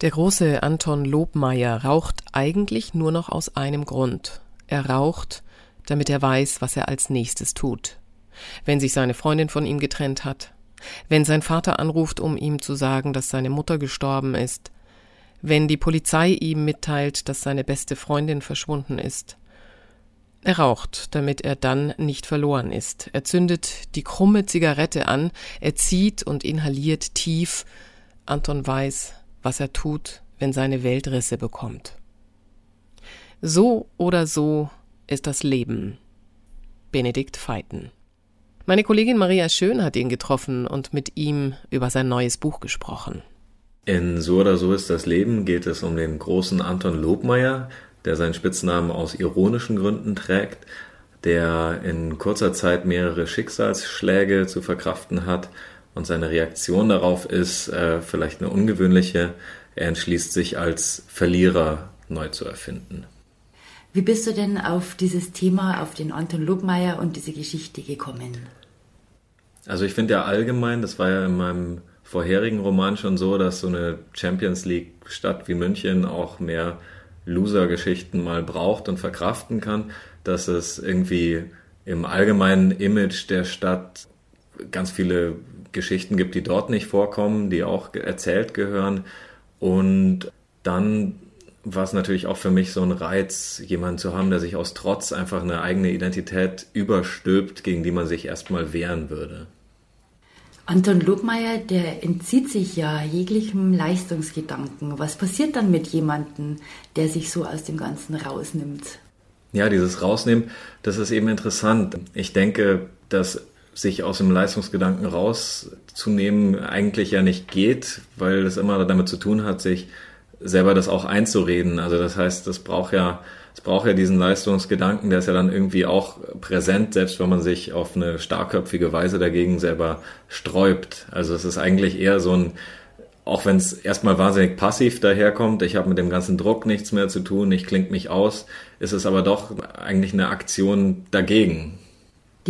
Der große Anton Lobmeier raucht eigentlich nur noch aus einem Grund. Er raucht, damit er weiß, was er als nächstes tut. Wenn sich seine Freundin von ihm getrennt hat, wenn sein Vater anruft, um ihm zu sagen, dass seine Mutter gestorben ist, wenn die Polizei ihm mitteilt, dass seine beste Freundin verschwunden ist. Er raucht, damit er dann nicht verloren ist. Er zündet die krumme Zigarette an, er zieht und inhaliert tief. Anton weiß, was er tut, wenn seine Welt Risse bekommt. So oder so ist das Leben. Benedikt Feiten. Meine Kollegin Maria Schön hat ihn getroffen und mit ihm über sein neues Buch gesprochen. In So oder so ist das Leben geht es um den großen Anton Lobmeier, der seinen Spitznamen aus ironischen Gründen trägt, der in kurzer Zeit mehrere Schicksalsschläge zu verkraften hat und seine Reaktion darauf ist äh, vielleicht eine ungewöhnliche. Er entschließt sich als Verlierer neu zu erfinden. Wie bist du denn auf dieses Thema, auf den Anton Lobmeier und diese Geschichte gekommen? Also ich finde ja allgemein, das war ja in meinem vorherigen Roman schon so, dass so eine Champions League Stadt wie München auch mehr Loser-Geschichten mal braucht und verkraften kann, dass es irgendwie im allgemeinen Image der Stadt ganz viele Geschichten gibt, die dort nicht vorkommen, die auch erzählt gehören. Und dann war es natürlich auch für mich so ein Reiz, jemanden zu haben, der sich aus Trotz einfach eine eigene Identität überstülpt, gegen die man sich erstmal wehren würde. Anton Lobmeier, der entzieht sich ja jeglichem Leistungsgedanken. Was passiert dann mit jemandem, der sich so aus dem Ganzen rausnimmt? Ja, dieses Rausnehmen, das ist eben interessant. Ich denke, dass sich aus dem Leistungsgedanken rauszunehmen eigentlich ja nicht geht, weil es immer damit zu tun hat, sich selber das auch einzureden. Also das heißt, das braucht ja, es braucht ja diesen Leistungsgedanken, der ist ja dann irgendwie auch präsent, selbst wenn man sich auf eine starkköpfige Weise dagegen selber sträubt. Also es ist eigentlich eher so ein, auch wenn es erstmal wahnsinnig passiv daherkommt, ich habe mit dem ganzen Druck nichts mehr zu tun, ich klinge mich aus, ist es aber doch eigentlich eine Aktion dagegen.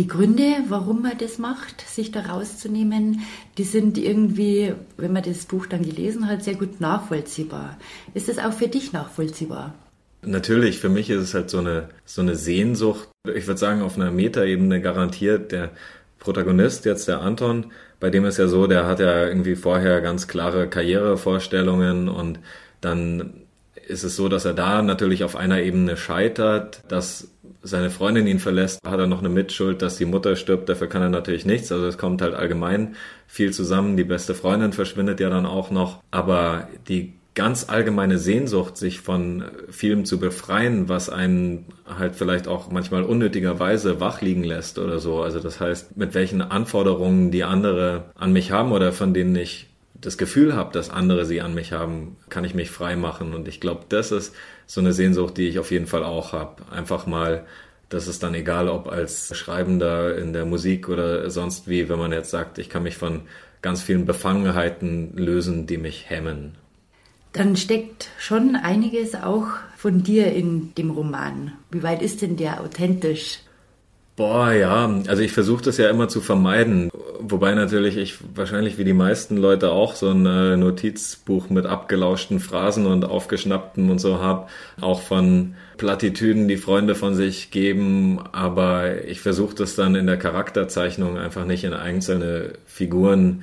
Die Gründe, warum man das macht, sich da rauszunehmen, die sind irgendwie, wenn man das Buch dann gelesen hat, sehr gut nachvollziehbar. Ist das auch für dich nachvollziehbar? Natürlich, für mich ist es halt so eine, so eine Sehnsucht. Ich würde sagen, auf einer Metaebene garantiert der Protagonist, jetzt der Anton, bei dem ist ja so, der hat ja irgendwie vorher ganz klare Karrierevorstellungen und dann ist es so, dass er da natürlich auf einer Ebene scheitert, dass seine Freundin ihn verlässt, hat er noch eine Mitschuld, dass die Mutter stirbt, dafür kann er natürlich nichts. Also es kommt halt allgemein viel zusammen. Die beste Freundin verschwindet ja dann auch noch. Aber die ganz allgemeine Sehnsucht, sich von vielem zu befreien, was einen halt vielleicht auch manchmal unnötigerweise wach liegen lässt oder so. Also das heißt, mit welchen Anforderungen die andere an mich haben oder von denen ich das Gefühl habe, dass andere sie an mich haben, kann ich mich frei machen. Und ich glaube, das ist so eine Sehnsucht, die ich auf jeden Fall auch habe. Einfach mal, das ist dann egal, ob als Schreibender in der Musik oder sonst wie, wenn man jetzt sagt, ich kann mich von ganz vielen Befangenheiten lösen, die mich hemmen. Dann steckt schon einiges auch von dir in dem Roman. Wie weit ist denn der authentisch? Boah, ja, also ich versuche das ja immer zu vermeiden. Wobei natürlich ich wahrscheinlich wie die meisten Leute auch so ein äh, Notizbuch mit abgelauschten Phrasen und aufgeschnappten und so habe. Auch von Plattitüden, die Freunde von sich geben. Aber ich versuche das dann in der Charakterzeichnung einfach nicht in einzelne Figuren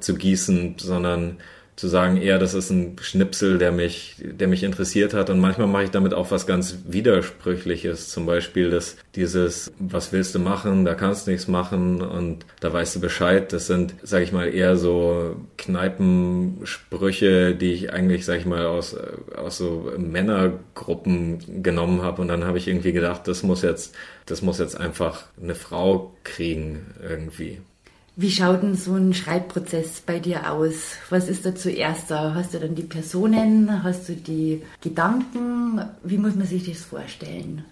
zu gießen, sondern zu sagen, eher, das ist ein Schnipsel, der mich, der mich interessiert hat. Und manchmal mache ich damit auch was ganz Widersprüchliches. Zum Beispiel dass dieses, was willst du machen, da kannst du nichts machen und da weißt du Bescheid. Das sind, sage ich mal, eher so Kneipensprüche, die ich eigentlich, sage ich mal, aus, aus so Männergruppen genommen habe. Und dann habe ich irgendwie gedacht, das muss jetzt, das muss jetzt einfach eine Frau kriegen irgendwie. Wie schaut denn so ein Schreibprozess bei dir aus? Was ist da zuerst da? Hast du dann die Personen? Hast du die Gedanken? Wie muss man sich das vorstellen?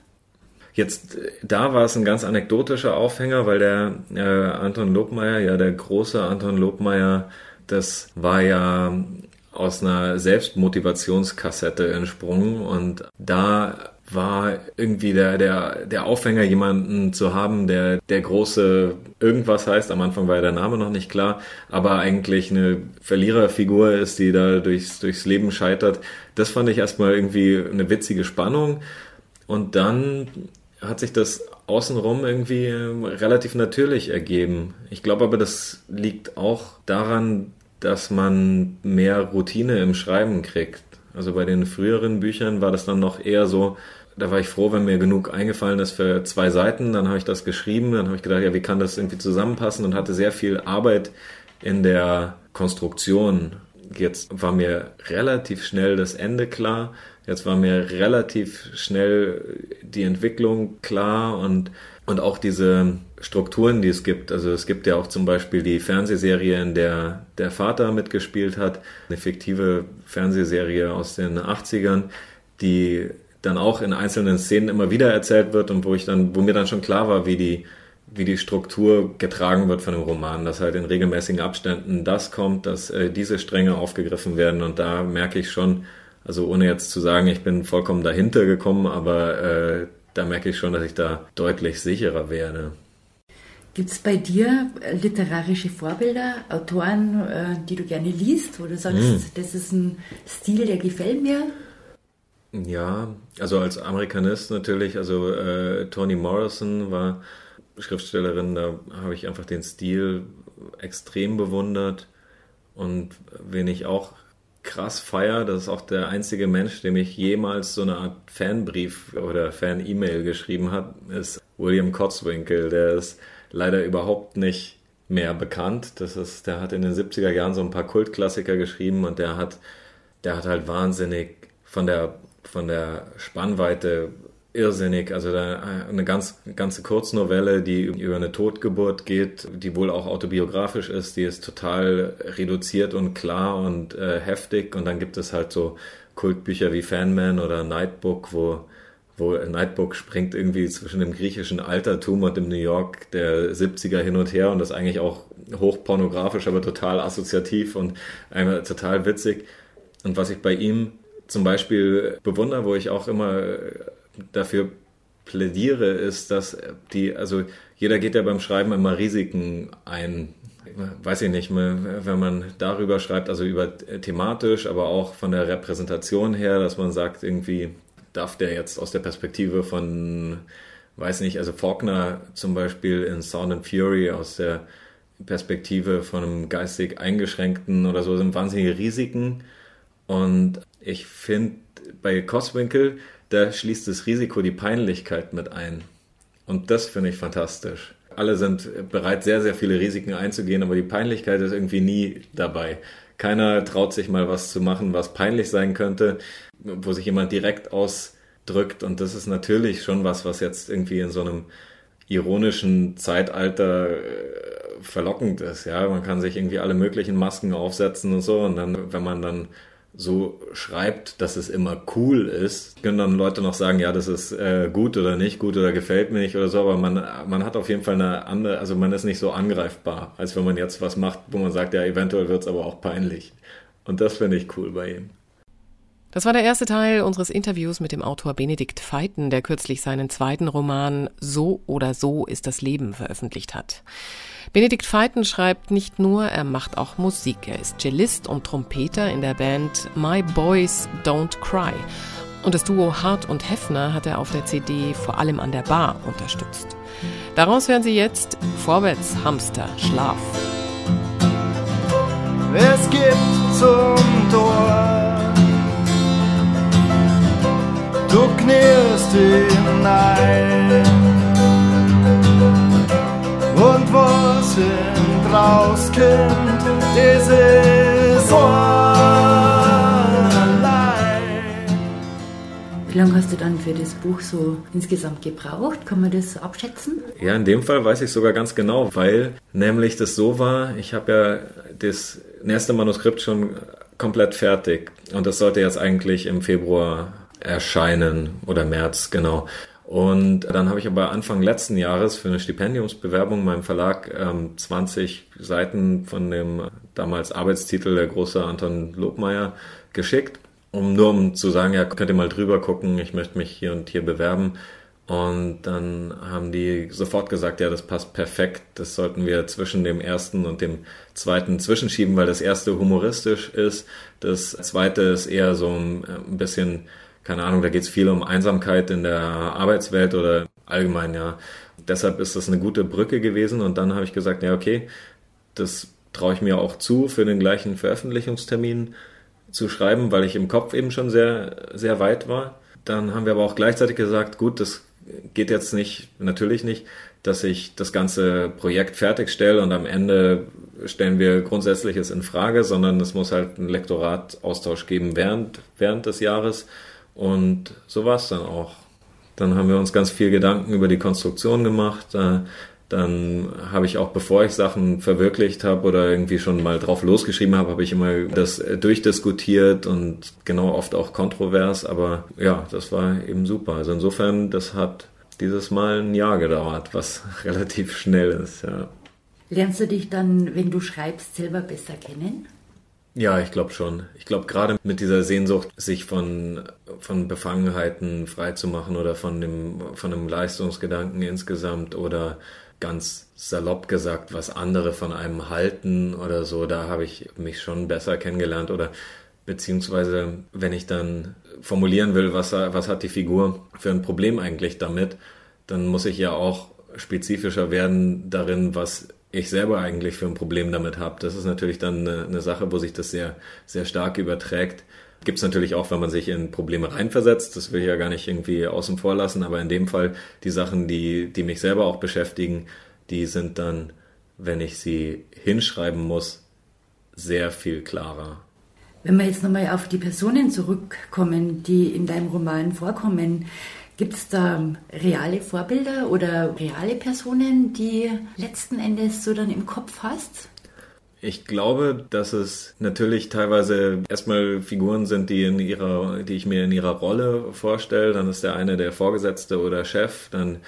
Jetzt, da war es ein ganz anekdotischer Aufhänger, weil der äh, Anton Lobmeier, ja der große Anton Lobmeier, das war ja aus einer Selbstmotivationskassette entsprungen und da war irgendwie der, der, der Aufhänger, jemanden zu haben, der der große irgendwas heißt. Am Anfang war ja der Name noch nicht klar, aber eigentlich eine Verliererfigur ist, die da durchs, durchs Leben scheitert. Das fand ich erstmal irgendwie eine witzige Spannung. Und dann hat sich das außenrum irgendwie ähm, relativ natürlich ergeben. Ich glaube aber, das liegt auch daran, dass man mehr Routine im Schreiben kriegt. Also bei den früheren Büchern war das dann noch eher so, da war ich froh, wenn mir genug eingefallen ist für zwei Seiten. Dann habe ich das geschrieben, dann habe ich gedacht, ja, wie kann das irgendwie zusammenpassen und hatte sehr viel Arbeit in der Konstruktion. Jetzt war mir relativ schnell das Ende klar. Jetzt war mir relativ schnell die Entwicklung klar und, und auch diese Strukturen, die es gibt. Also es gibt ja auch zum Beispiel die Fernsehserie, in der der Vater mitgespielt hat, eine fiktive Fernsehserie aus den 80ern, die dann auch in einzelnen Szenen immer wieder erzählt wird und wo ich dann, wo mir dann schon klar war, wie die, wie die Struktur getragen wird von dem Roman, dass halt in regelmäßigen Abständen das kommt, dass äh, diese Stränge aufgegriffen werden und da merke ich schon, also ohne jetzt zu sagen, ich bin vollkommen dahinter gekommen, aber äh, da merke ich schon, dass ich da deutlich sicherer werde. Gibt es bei dir literarische Vorbilder, Autoren, äh, die du gerne liest, wo du sagst, mm. das ist ein Stil, der gefällt mir? Ja, also als Amerikanist natürlich, also äh, Toni Morrison war Schriftstellerin, da habe ich einfach den Stil extrem bewundert und wen ich auch krass feier, das ist auch der einzige Mensch, dem ich jemals so eine Art Fanbrief oder Fan-E-Mail geschrieben hat, ist William Kotzwinkel, der ist leider überhaupt nicht mehr bekannt. Das ist, der hat in den 70er Jahren so ein paar Kultklassiker geschrieben und der hat, der hat halt wahnsinnig von der von der Spannweite irrsinnig. Also da eine ganz, ganze Kurznovelle, die über eine Totgeburt geht, die wohl auch autobiografisch ist, die ist total reduziert und klar und äh, heftig. Und dann gibt es halt so Kultbücher wie Fanman oder Nightbook, wo wo Nightbook springt irgendwie zwischen dem griechischen Altertum und dem New York der 70er hin und her und das eigentlich auch hochpornografisch, aber total assoziativ und total witzig. Und was ich bei ihm zum Beispiel bewundere, wo ich auch immer dafür plädiere, ist, dass die, also jeder geht ja beim Schreiben immer Risiken ein. Weiß ich nicht, wenn man darüber schreibt, also über thematisch, aber auch von der Repräsentation her, dass man sagt, irgendwie darf der jetzt aus der Perspektive von, weiß nicht, also Faulkner zum Beispiel in Sound and Fury aus der Perspektive von einem geistig Eingeschränkten oder so sind wahnsinnige Risiken. Und ich finde, bei Coswinkel, da schließt das Risiko die Peinlichkeit mit ein. Und das finde ich fantastisch. Alle sind bereit, sehr, sehr viele Risiken einzugehen, aber die Peinlichkeit ist irgendwie nie dabei. Keiner traut sich mal was zu machen, was peinlich sein könnte, wo sich jemand direkt ausdrückt. Und das ist natürlich schon was, was jetzt irgendwie in so einem ironischen Zeitalter äh, verlockend ist. Ja, man kann sich irgendwie alle möglichen Masken aufsetzen und so. Und dann, wenn man dann so schreibt, dass es immer cool ist, können dann Leute noch sagen, ja, das ist äh, gut oder nicht gut oder gefällt mir nicht oder so, aber man, man hat auf jeden Fall eine andere, also man ist nicht so angreifbar, als wenn man jetzt was macht, wo man sagt, ja, eventuell wird es aber auch peinlich. Und das finde ich cool bei ihm. Das war der erste Teil unseres Interviews mit dem Autor Benedikt Feiten, der kürzlich seinen zweiten Roman So oder so ist das Leben veröffentlicht hat. Benedikt Feiten schreibt nicht nur, er macht auch Musik. Er ist Cellist und Trompeter in der Band My Boys Don't Cry. Und das Duo Hart und Heffner hat er auf der CD vor allem an der Bar unterstützt. Daraus hören Sie jetzt Vorwärts Hamster Schlaf. Es gibt zum Tor, du knirst hinein und was sind rauskommt, das ist Wie lange hast du dann für das Buch so insgesamt gebraucht? Kann man das abschätzen? Ja, in dem Fall weiß ich sogar ganz genau, weil nämlich das so war, ich habe ja das erste Manuskript schon komplett fertig und das sollte jetzt eigentlich im Februar erscheinen oder März, genau. Und dann habe ich aber Anfang letzten Jahres für eine Stipendiumsbewerbung meinem Verlag ähm, 20 Seiten von dem damals Arbeitstitel der große Anton Lobmeier geschickt. um nur um zu sagen, ja, könnt ihr mal drüber gucken, ich möchte mich hier und hier bewerben. Und dann haben die sofort gesagt, ja, das passt perfekt. Das sollten wir zwischen dem ersten und dem zweiten zwischenschieben, weil das erste humoristisch ist. Das zweite ist eher so ein bisschen, keine Ahnung, da geht es viel um Einsamkeit in der Arbeitswelt oder allgemein, ja. Deshalb ist das eine gute Brücke gewesen. Und dann habe ich gesagt, ja, okay, das traue ich mir auch zu, für den gleichen Veröffentlichungstermin zu schreiben, weil ich im Kopf eben schon sehr, sehr weit war. Dann haben wir aber auch gleichzeitig gesagt, gut, das geht jetzt nicht, natürlich nicht, dass ich das ganze Projekt fertigstelle und am Ende stellen wir Grundsätzliches in Frage, sondern es muss halt einen Lektorataustausch geben während, während des Jahres. Und so war es dann auch. Dann haben wir uns ganz viel Gedanken über die Konstruktion gemacht. Äh, dann habe ich auch, bevor ich Sachen verwirklicht habe oder irgendwie schon mal drauf losgeschrieben habe, habe ich immer das durchdiskutiert und genau oft auch kontrovers. Aber ja, das war eben super. Also insofern, das hat dieses Mal ein Jahr gedauert, was relativ schnell ist, ja. Lernst du dich dann, wenn du schreibst, selber besser kennen? Ja, ich glaube schon. Ich glaube gerade mit dieser Sehnsucht, sich von, von Befangenheiten freizumachen oder von dem, von einem Leistungsgedanken insgesamt oder ganz salopp gesagt, was andere von einem halten oder so, da habe ich mich schon besser kennengelernt oder beziehungsweise wenn ich dann formulieren will, was, was hat die Figur für ein Problem eigentlich damit, dann muss ich ja auch spezifischer werden darin, was ich selber eigentlich für ein Problem damit habe. Das ist natürlich dann eine, eine Sache, wo sich das sehr, sehr stark überträgt. Gibt es natürlich auch, wenn man sich in Probleme reinversetzt. Das will ich ja gar nicht irgendwie außen vor lassen. Aber in dem Fall die Sachen, die, die mich selber auch beschäftigen, die sind dann, wenn ich sie hinschreiben muss, sehr viel klarer. Wenn wir jetzt nochmal auf die Personen zurückkommen, die in deinem Roman vorkommen, gibt es da reale Vorbilder oder reale Personen, die letzten Endes so dann im Kopf hast? Ich glaube, dass es natürlich teilweise erstmal Figuren sind, die in ihrer, die ich mir in ihrer Rolle vorstelle. Dann ist der eine der Vorgesetzte oder Chef. Dann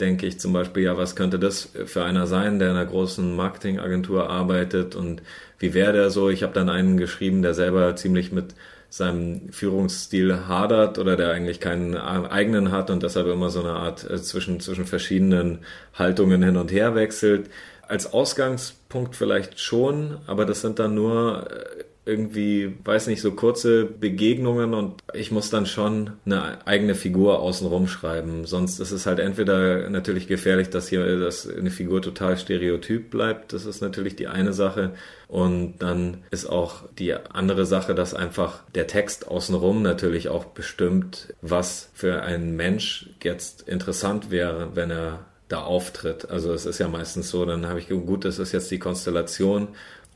denke ich zum Beispiel, ja, was könnte das für einer sein, der in einer großen Marketingagentur arbeitet und wie wäre der so? Ich habe dann einen geschrieben, der selber ziemlich mit seinem Führungsstil hadert oder der eigentlich keinen eigenen hat und deshalb immer so eine Art äh, zwischen, zwischen verschiedenen Haltungen hin und her wechselt. Als Ausgangspunkt vielleicht schon, aber das sind dann nur äh, irgendwie, weiß nicht, so kurze Begegnungen und ich muss dann schon eine eigene Figur außenrum schreiben. Sonst ist es halt entweder natürlich gefährlich, dass hier dass eine Figur total stereotyp bleibt. Das ist natürlich die eine Sache. Und dann ist auch die andere Sache, dass einfach der Text außenrum natürlich auch bestimmt, was für ein Mensch jetzt interessant wäre, wenn er da auftritt. Also es ist ja meistens so, dann habe ich gut, das ist jetzt die Konstellation.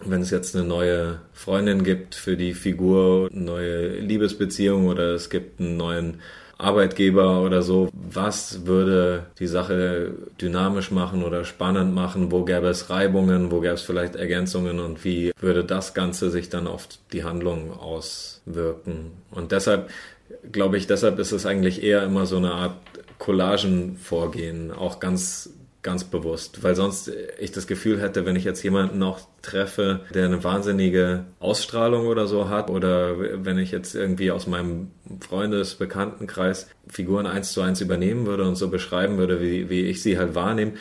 Wenn es jetzt eine neue Freundin gibt für die Figur, neue Liebesbeziehung oder es gibt einen neuen Arbeitgeber oder so, was würde die Sache dynamisch machen oder spannend machen? Wo gäbe es Reibungen? Wo gäbe es vielleicht Ergänzungen? Und wie würde das Ganze sich dann auf die Handlung auswirken? Und deshalb glaube ich, deshalb ist es eigentlich eher immer so eine Art Collagen vorgehen, auch ganz ganz bewusst, weil sonst ich das Gefühl hätte, wenn ich jetzt jemanden noch treffe, der eine wahnsinnige Ausstrahlung oder so hat, oder wenn ich jetzt irgendwie aus meinem Freundes-Bekanntenkreis Figuren eins zu eins übernehmen würde und so beschreiben würde, wie, wie ich sie halt wahrnehme,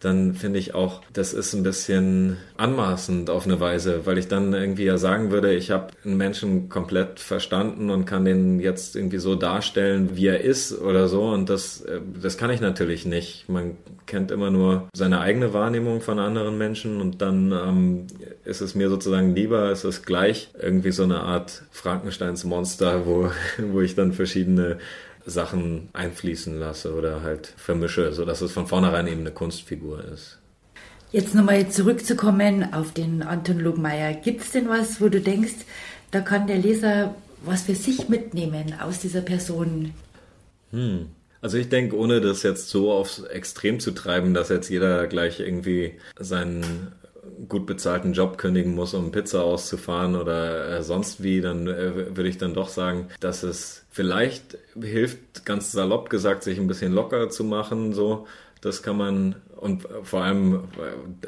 dann finde ich auch, das ist ein bisschen anmaßend auf eine Weise, weil ich dann irgendwie ja sagen würde, ich habe einen Menschen komplett verstanden und kann den jetzt irgendwie so darstellen, wie er ist oder so. Und das, äh, das kann ich natürlich nicht. Man kennt immer nur seine eigene Wahrnehmung von anderen Menschen und dann ähm, ist es mir sozusagen lieber, es ist gleich irgendwie so eine Art Frankensteins Monster, wo, wo ich dann verschiedene Sachen einfließen lasse oder halt vermische, sodass es von vornherein eben eine Kunstfigur ist. Jetzt nochmal zurückzukommen auf den Anton Lobmeier. Gibt es denn was, wo du denkst, da kann der Leser was für sich mitnehmen aus dieser Person? Hm. Also ich denke, ohne das jetzt so aufs Extrem zu treiben, dass jetzt jeder gleich irgendwie seinen gut bezahlten Job kündigen muss, um Pizza auszufahren oder äh, sonst wie, dann äh, würde ich dann doch sagen, dass es vielleicht hilft, ganz salopp gesagt, sich ein bisschen locker zu machen, so, Das kann man und vor allem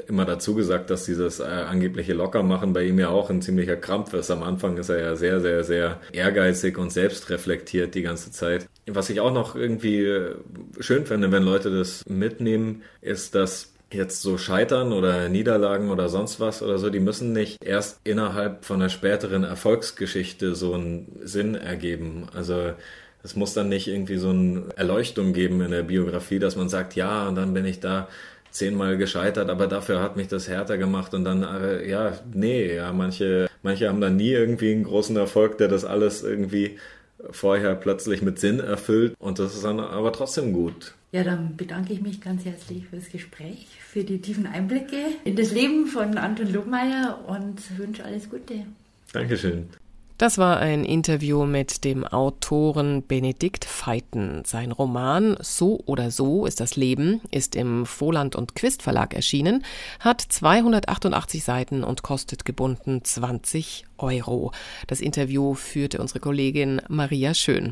immer dazu gesagt, dass dieses äh, angebliche Lockermachen bei ihm ja auch ein ziemlicher Krampf ist. Am Anfang ist er ja sehr, sehr, sehr ehrgeizig und selbstreflektiert die ganze Zeit. Was ich auch noch irgendwie äh, schön finde, wenn Leute das mitnehmen, ist, dass jetzt so Scheitern oder Niederlagen oder sonst was oder so, die müssen nicht erst innerhalb von einer späteren Erfolgsgeschichte so einen Sinn ergeben. Also es muss dann nicht irgendwie so eine Erleuchtung geben in der Biografie, dass man sagt, ja, und dann bin ich da zehnmal gescheitert, aber dafür hat mich das härter gemacht und dann, äh, ja, nee, ja, manche, manche haben dann nie irgendwie einen großen Erfolg, der das alles irgendwie vorher plötzlich mit Sinn erfüllt und das ist dann aber trotzdem gut. Ja, dann bedanke ich mich ganz herzlich fürs Gespräch, für die tiefen Einblicke in das Leben von Anton Lobmeier und wünsche alles Gute. Dankeschön. Das war ein Interview mit dem Autoren Benedikt Feiten. Sein Roman So oder so ist das Leben ist im Voland und Quist Verlag erschienen, hat 288 Seiten und kostet gebunden 20 Euro. Das Interview führte unsere Kollegin Maria Schön.